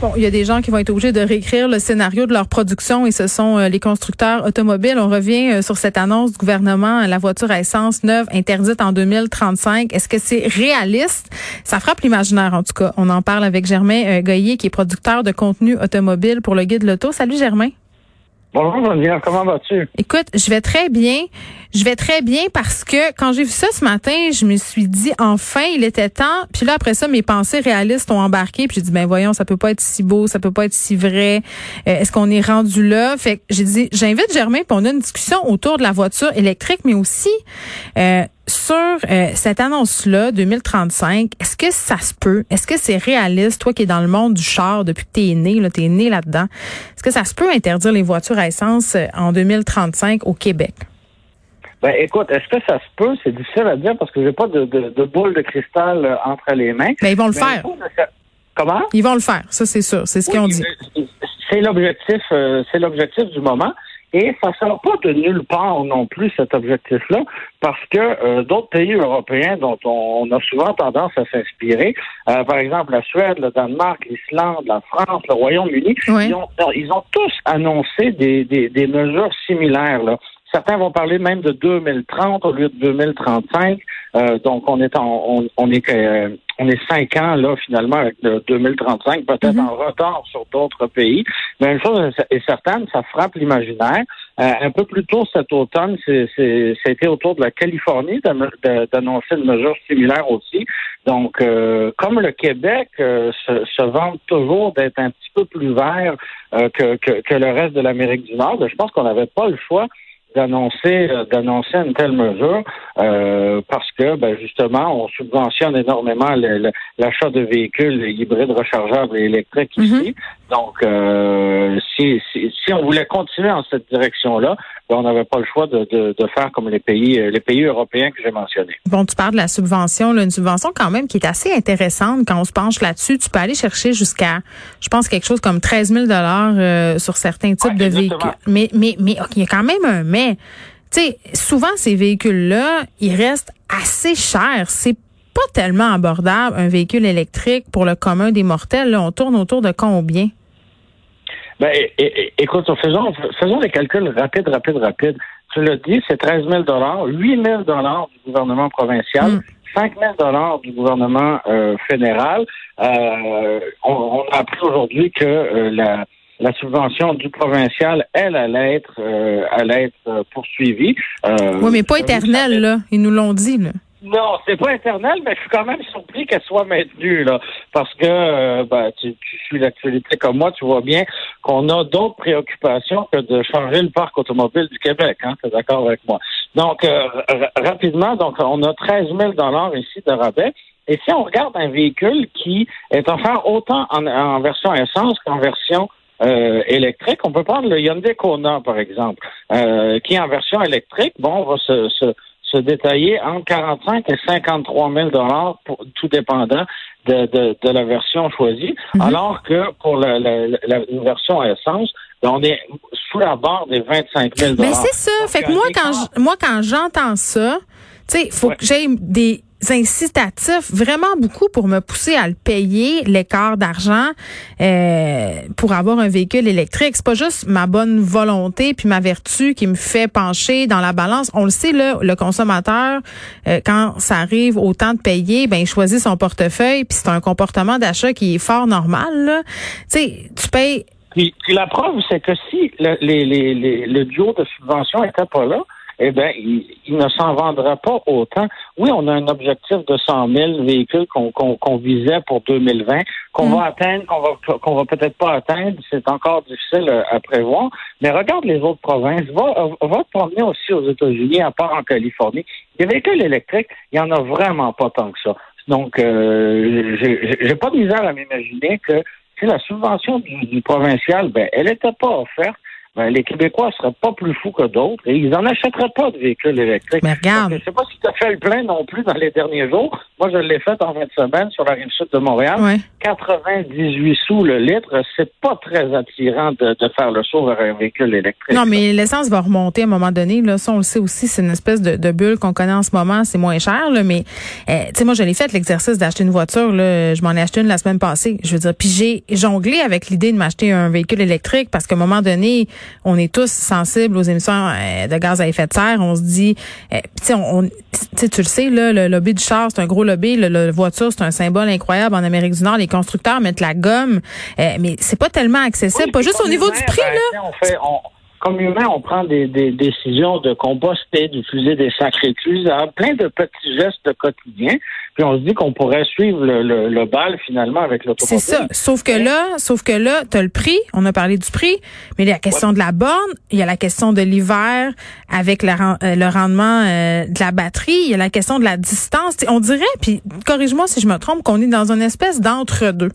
Bon, il y a des gens qui vont être obligés de réécrire le scénario de leur production et ce sont euh, les constructeurs automobiles. On revient euh, sur cette annonce du gouvernement, la voiture à essence neuve interdite en 2035. Est-ce que c'est réaliste? Ça frappe l'imaginaire en tout cas. On en parle avec Germain euh, qui est producteur de contenu automobile pour le guide Loto. Salut Germain. Bonjour Geneviève, comment vas-tu? Écoute, je vais très bien. Je vais très bien parce que quand j'ai vu ça ce matin, je me suis dit enfin il était temps. Puis là après ça, mes pensées réalistes ont embarqué. Puis j'ai dit ben voyons, ça peut pas être si beau, ça peut pas être si vrai. Euh, est-ce qu'on est rendu là? Fait que j'ai dit j'invite Germain pour on a une discussion autour de la voiture électrique, mais aussi euh, sur euh, cette annonce-là, 2035, est-ce que ça se peut? Est-ce que c'est réaliste, toi qui es dans le monde du char depuis que t'es né, là, t'es né là-dedans, est-ce que ça se peut interdire les voitures à essence euh, en 2035 au Québec? Ben, écoute, est-ce que ça se peut? C'est difficile à dire parce que j'ai pas de, de, boule de cristal euh, entre les mains. Mais ben, ils vont le faire. Comment? Ils vont le faire, ça c'est sûr. C'est ce qu'ils ont dit. C'est l'objectif, c'est l'objectif du moment. Et ça ne sort pas de nulle part non plus cet objectif-là, parce que euh, d'autres pays européens dont on, a souvent tendance à s'inspirer, euh, par exemple la Suède, le Danemark, l'Islande, la France, le Royaume-Uni, ils, ont, ils, ont, tous annoncé des, des, des mesures similaires. Là. Certains vont parler même de 2030 au lieu de 2035. Euh, donc on est en, on, est euh, on est cinq ans là finalement avec le 2035, peut-être mhm. en retard sur d'autres pays. Mais une chose est certaine, ça frappe l'imaginaire. Euh, un peu plus tôt cet automne, c'était autour de la Californie d'annoncer une mesure similaire aussi. Donc, comme le Québec se, se vante toujours d'être un petit peu plus vert que, que, que, le reste de l'Amérique du Nord, ben, je pense qu'on n'avait pas le choix d'annoncer euh, d'annoncer une telle mesure euh, parce que ben, justement on subventionne énormément l'achat de véhicules hybrides rechargeables et électriques mhm. ici. Donc euh, si, si, si on voulait continuer en cette direction-là, ben, on n'avait pas le choix de, de, de, faire comme les pays les pays européens que j'ai mentionnés. Bon, tu parles de la subvention, là, une subvention quand même qui est assez intéressante quand on se penche là-dessus. Tu peux aller chercher jusqu'à, je pense quelque chose comme 13 000 dollars sur certains types de véhicules. Mais mais mais il y a quand même un mais tu sais, souvent ces véhicules-là, ils restent assez chers. C'est pas tellement abordable un véhicule électrique pour le commun des mortels. Là, on tourne autour de combien? Ben, écoute, faisons, faisons des calculs rapides, rapides, rapides. Tu l'as dit, c'est 13 000 8 000 du gouvernement provincial. 5 mm. 000 du gouvernement euh, fédéral. Euh, on, a appris aujourd'hui que euh, la, la subvention du provincial, elle, allait être, euh, allait être euh, poursuivie. Euh, oui, mais pas éternelle, là. Ils nous l'ont dit, là. Non, c'est pas éternel, mais je suis quand même surpris qu'elle soit maintenue, là. Parce que euh, ben, tu, tu suis l'actualité comme moi, tu vois bien qu'on a d'autres préoccupations que de changer le parc automobile du Québec, hein, tu es d'accord avec moi? Donc, rapidement, donc on a 13 000 ici de rabais. Et si on regarde un véhicule qui est offert autant en, en version essence qu'en version euh, électrique. On peut prendre le Hyundai Kona, par exemple, euh, qui en version électrique, bon, va se, se, se détailler entre 45 et 53 000 dollars, tout dépendant de, de, de, la version choisie, mhm. alors que pour la, la, la, version à essence, ben, on est sous la barre des 25 000 Mais c'est ça. fait que moi, quand moi, quand j'entends ça, tu sais, il faut que j'aie des incitatifs vraiment beaucoup pour me pousser à le payer l'écart d'argent euh, pour avoir un véhicule électrique. C'est pas juste ma bonne volonté puis ma vertu qui me fait pencher dans la balance. On le sait là, le consommateur euh, quand ça arrive au temps de payer, ben il choisit son portefeuille puis c'est un comportement d'achat qui est fort normal. Tu sais, tu payes. Puis, la preuve c'est que si le, les, les, le duo de subvention était pas là, eh bien, il, ne s'en vendra pas autant. Oui, on a un objectif de 100 000 véhicules qu'on visait pour 2020, qu'on va mm. atteindre, qu'on va qu'on va peut-être pas atteindre. C'est encore difficile à prévoir. Mais regarde les autres provinces. Va, va te promener aussi aux États-Unis, à part en Californie. Les véhicules électriques, il y en a vraiment pas tant que ça. Donc, euh, j'ai pas de misère à m'imaginer que si la subvention du, provincial, ben, elle n'était pas offerte ben, les Québécois ne seraient pas plus fous que d'autres et ils n'en achèteraient pas de véhicules électriques. Mais regarde. je ne sais pas si tu as fait le plein non plus dans les derniers jours. Moi, je l'ai fait en fin de semaine sur la rive sud de Montréal. 98 sous le litre, c'est pas très attirant de, faire le saut vers un véhicule électrique. Non, mais l'essence va remonter à un moment donné. Là, ça, on le sait aussi, c'est une espèce de, bulle qu'on connaît en ce moment. C'est moins cher, là, mais euh, tu sais, moi, je l'ai fait l'exercice d'acheter une voiture. Là, je m'en ai acheté une la semaine passée. Je veux dire, puis j'ai jonglé avec l'idée de m'acheter un véhicule électrique parce qu'à un moment donné, on est tous sensibles aux émissions euh, de gaz à effet de serre. On se dit, euh, tu sais, tu le sais, là, le lobby du char, c'est un gros lobby. Le, voiture, c'est un symbole incroyable en Amérique du Nord. Les constructeurs mettent la gomme, euh, mais c'est pas tellement accessible. pas juste au niveau du prix, ben, là. On fait, comme humain, on prend des, décisions de composter, d'utiliser des sacrés récluses, plein de petits gestes quotidiens. Puis on se dit qu'on pourrait suivre le, bal finalement avec l'automobile. C'est ça. Sauf que là, sauf que là, tu as le prix. On a parlé du prix, mais il y a la question de la borne, il y a la question de l'hiver avec le, euh, rendement euh, de la batterie, il y a la question de la distance. on dirait, puis corrige-moi si je me trompe, qu'on est dans une espèce d'entre-deux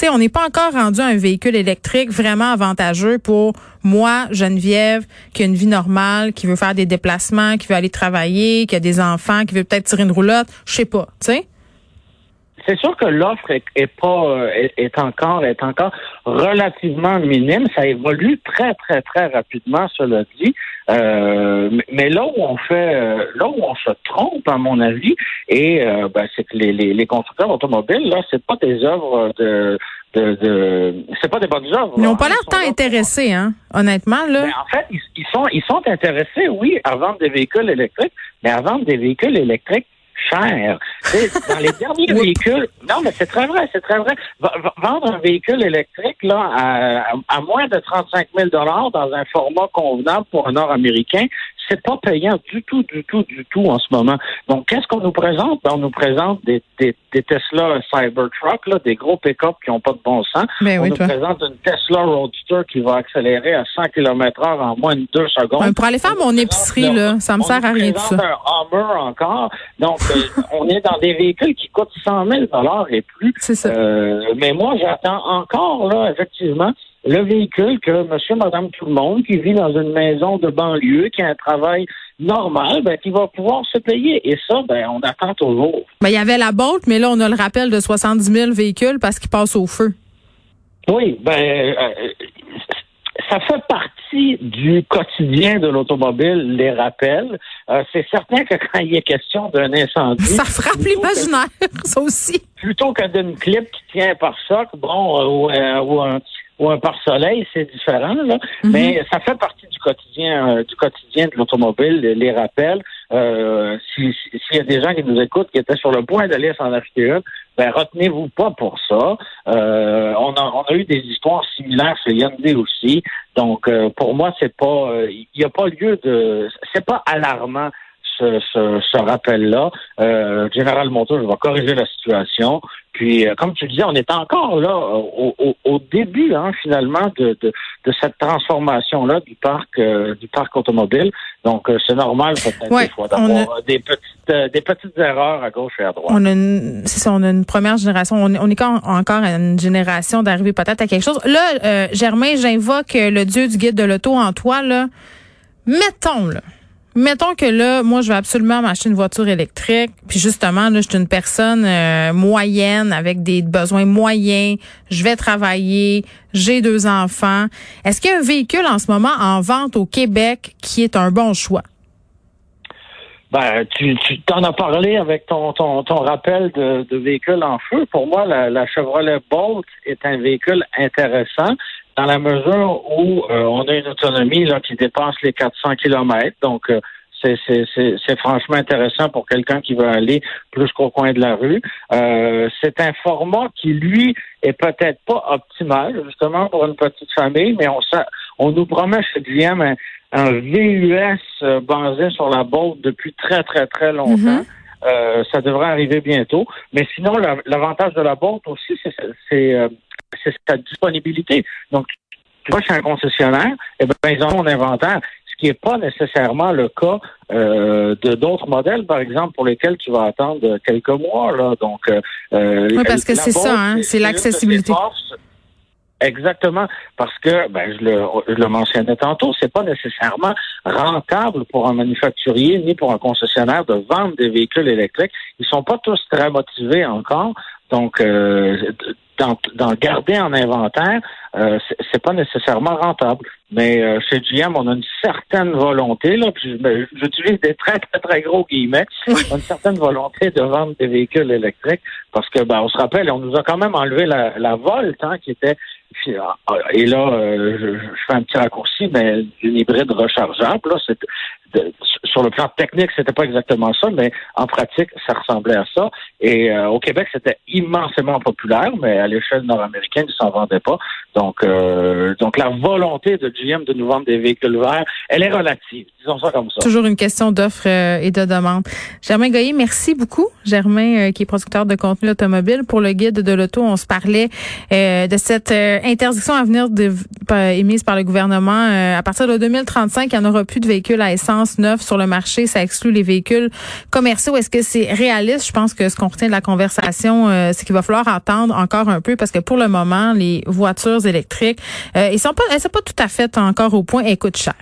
sais, on n'est pas encore rendu à un véhicule électrique vraiment avantageux pour moi, Geneviève, qui a une vie normale, qui veut faire des déplacements, qui veut aller travailler, qui a des enfants, qui veut peut-être tirer une roulotte, je sais pas. C'est sûr que l'offre est, pas euh, est, encore est encore relativement minime. Ça évolue très très très rapidement, cela dit. Euh, mais là où on fait, euh, là où on se trompe, à mon avis, et ben, c'est que les, les, constructeurs automobiles là, c'est pas des œuvres de de, de c'est pas des bonnes œuvres. Ils n'ont pas l'air tant intéressés, hein, honnêtement là. Ben, en fait, ils, ils, sont ils sont intéressés, oui, à vendre des véhicules électriques, mais à vendre des véhicules électriques cher. dans les derniers véhicules, non, mais c'est très vrai, c'est très vrai. vendre un véhicule électrique là à, à moins de 35 000 dollars dans un format convenable pour un Nord-Américain, c'est pas payant du tout, du tout, du tout en ce moment. Donc, qu'est-ce qu'on nous présente? Ben, on nous présente des, des, des Tesla Cybertruck, là, des gros pick-up qui n'ont pas de bon sens. Ben on nous présente une Tesla Roadster qui va accélérer à 100 km heure en moins de deux secondes. pour aller faire mon épicerie, là, ça me sert à rien de ça. un Hummer encore. Donc, euh, on est dans des véhicules qui coûtent 100 000 et plus. C'est ça. Euh, mais moi, j'attends encore, là, effectivement, le véhicule que monsieur, madame, tout le monde, qui vit dans une maison de banlieue, qui a un travail normal, ben, qui va pouvoir se payer. Et ça, ben, on attend toujours. Ben, il y avait la Bolt, mais là, on a le rappel de 70 000 véhicules parce qu'ils passent au feu. Oui, ben, euh, ça fait partie du quotidien de l'automobile, les rappels. Euh, c'est certain que quand il est question d'un incendie... Ça frappe l'imaginaire, ça aussi. Plutôt que d'une clip qui tient par choc, bon, euh, ou, un, ou un pare-soleil, c'est différent, là. Mhm. Mais ça fait partie du quotidien, euh, du quotidien de l'automobile, les rappels. Euh, S'il y a des gens qui nous écoutent, qui étaient sur le point d'aller s'en acheter une, ben retenez-vous pas pour ça. Euh, on, a, on a eu des histoires similaires chez Hyundai aussi. Donc, euh, pour moi, c'est pas, il n'y a pas lieu de, c'est pas alarmant ce, ce, ce rappel-là. Euh, General Motors va corriger la situation. Puis, euh, comme tu disais, on est encore là au, au, au début, hein, finalement, de, de, de cette transformation-là du parc euh, du parc automobile. Donc, euh, c'est normal peut-être des fois d'avoir des petites des petites erreurs à gauche et à droite. On a une, c'est ça, on a une première génération. On est, on est encore à une génération d'arriver peut-être à quelque chose. Là, Germain, j'invoque le dieu du guide de l'auto en toi. Là, mettons là mettons que là, moi, je vais absolument m'acheter une voiture électrique. Puis justement, là, je suis une personne euh, moyenne avec des besoins moyens. Je vais travailler. J'ai deux enfants. Est-ce qu'il y a un véhicule en ce moment en vente au Québec qui est un bon choix? Ben, tu, t'en as parlé avec ton, ton, ton rappel de, de véhicule en feu. Pour moi, la, la Chevrolet Bolt est un véhicule intéressant dans la mesure où euh, on a une autonomie là, qui dépasse les 400 km. Donc, euh, c'est franchement intéressant pour quelqu'un qui veut aller plus qu'au coin de la rue. Euh, c'est un format qui, lui, est peut-être pas optimal, justement, pour une petite famille, mais on, on nous promet chez GM un, un VUS basé sur la boîte depuis très, très, très longtemps. Mm-hmm. ça devrait arriver bientôt. Mais sinon, l'avantage de la boîte aussi, c'est c'est sa disponibilité. Donc, tu vois, chez un concessionnaire, eh ben, ils ont un inventaire, ce qui n'est pas nécessairement le cas euh, de d'autres modèles, par exemple, pour lesquels tu vas attendre quelques mois. Là. Donc, euh, oui, parce que c'est ça, hein, c'est l'accessibilité. Exactement, parce que ben, je, le, je le mentionnais tantôt, c'est pas nécessairement rentable pour un manufacturier ni pour un concessionnaire de vendre des véhicules électriques. Ils sont pas tous très motivés encore. Donc, euh, d'en garder en inventaire, euh, c'est pas nécessairement rentable. Mais euh, chez GM, on a une certaine volonté, là, puis j'utilise des très, très, très gros guillemets, une certaine volonté de vendre des véhicules électriques, parce que ben, on se rappelle, on nous a quand même enlevé la, la Volt, hein, qui était et là, euh, je, fais un petit raccourci, mais une hybride rechargeable, là, c'est sur le plan technique, c'était pas exactement ça, mais en pratique, ça ressemblait à ça. Et euh, au Québec, c'était immensément populaire, mais à l'échelle nord-américaine, ils s'en vendaient pas. Donc, euh, donc la volonté de GM de nous vendre des véhicules verts, elle est relative. Disons ça comme ça. Toujours une question d'offre et de demande. Germain Goyer, merci beaucoup. Germain, qui est producteur de contenu automobile pour le guide de l'auto, on se parlait de cette interdiction à venir émise par le gouvernement. Euh, à partir de 2035, il n'y en aura plus de véhicules à essence neufs sur le marché. Ça exclut les véhicules commerciaux. Est-ce que c'est réaliste? Je pense que ce qu'on retient de la conversation, euh, c'est qu'il va falloir attendre encore un peu parce que pour le moment, les voitures électriques, euh, ils sont pas, elles sont pas tout à fait encore au point et coûtent cher.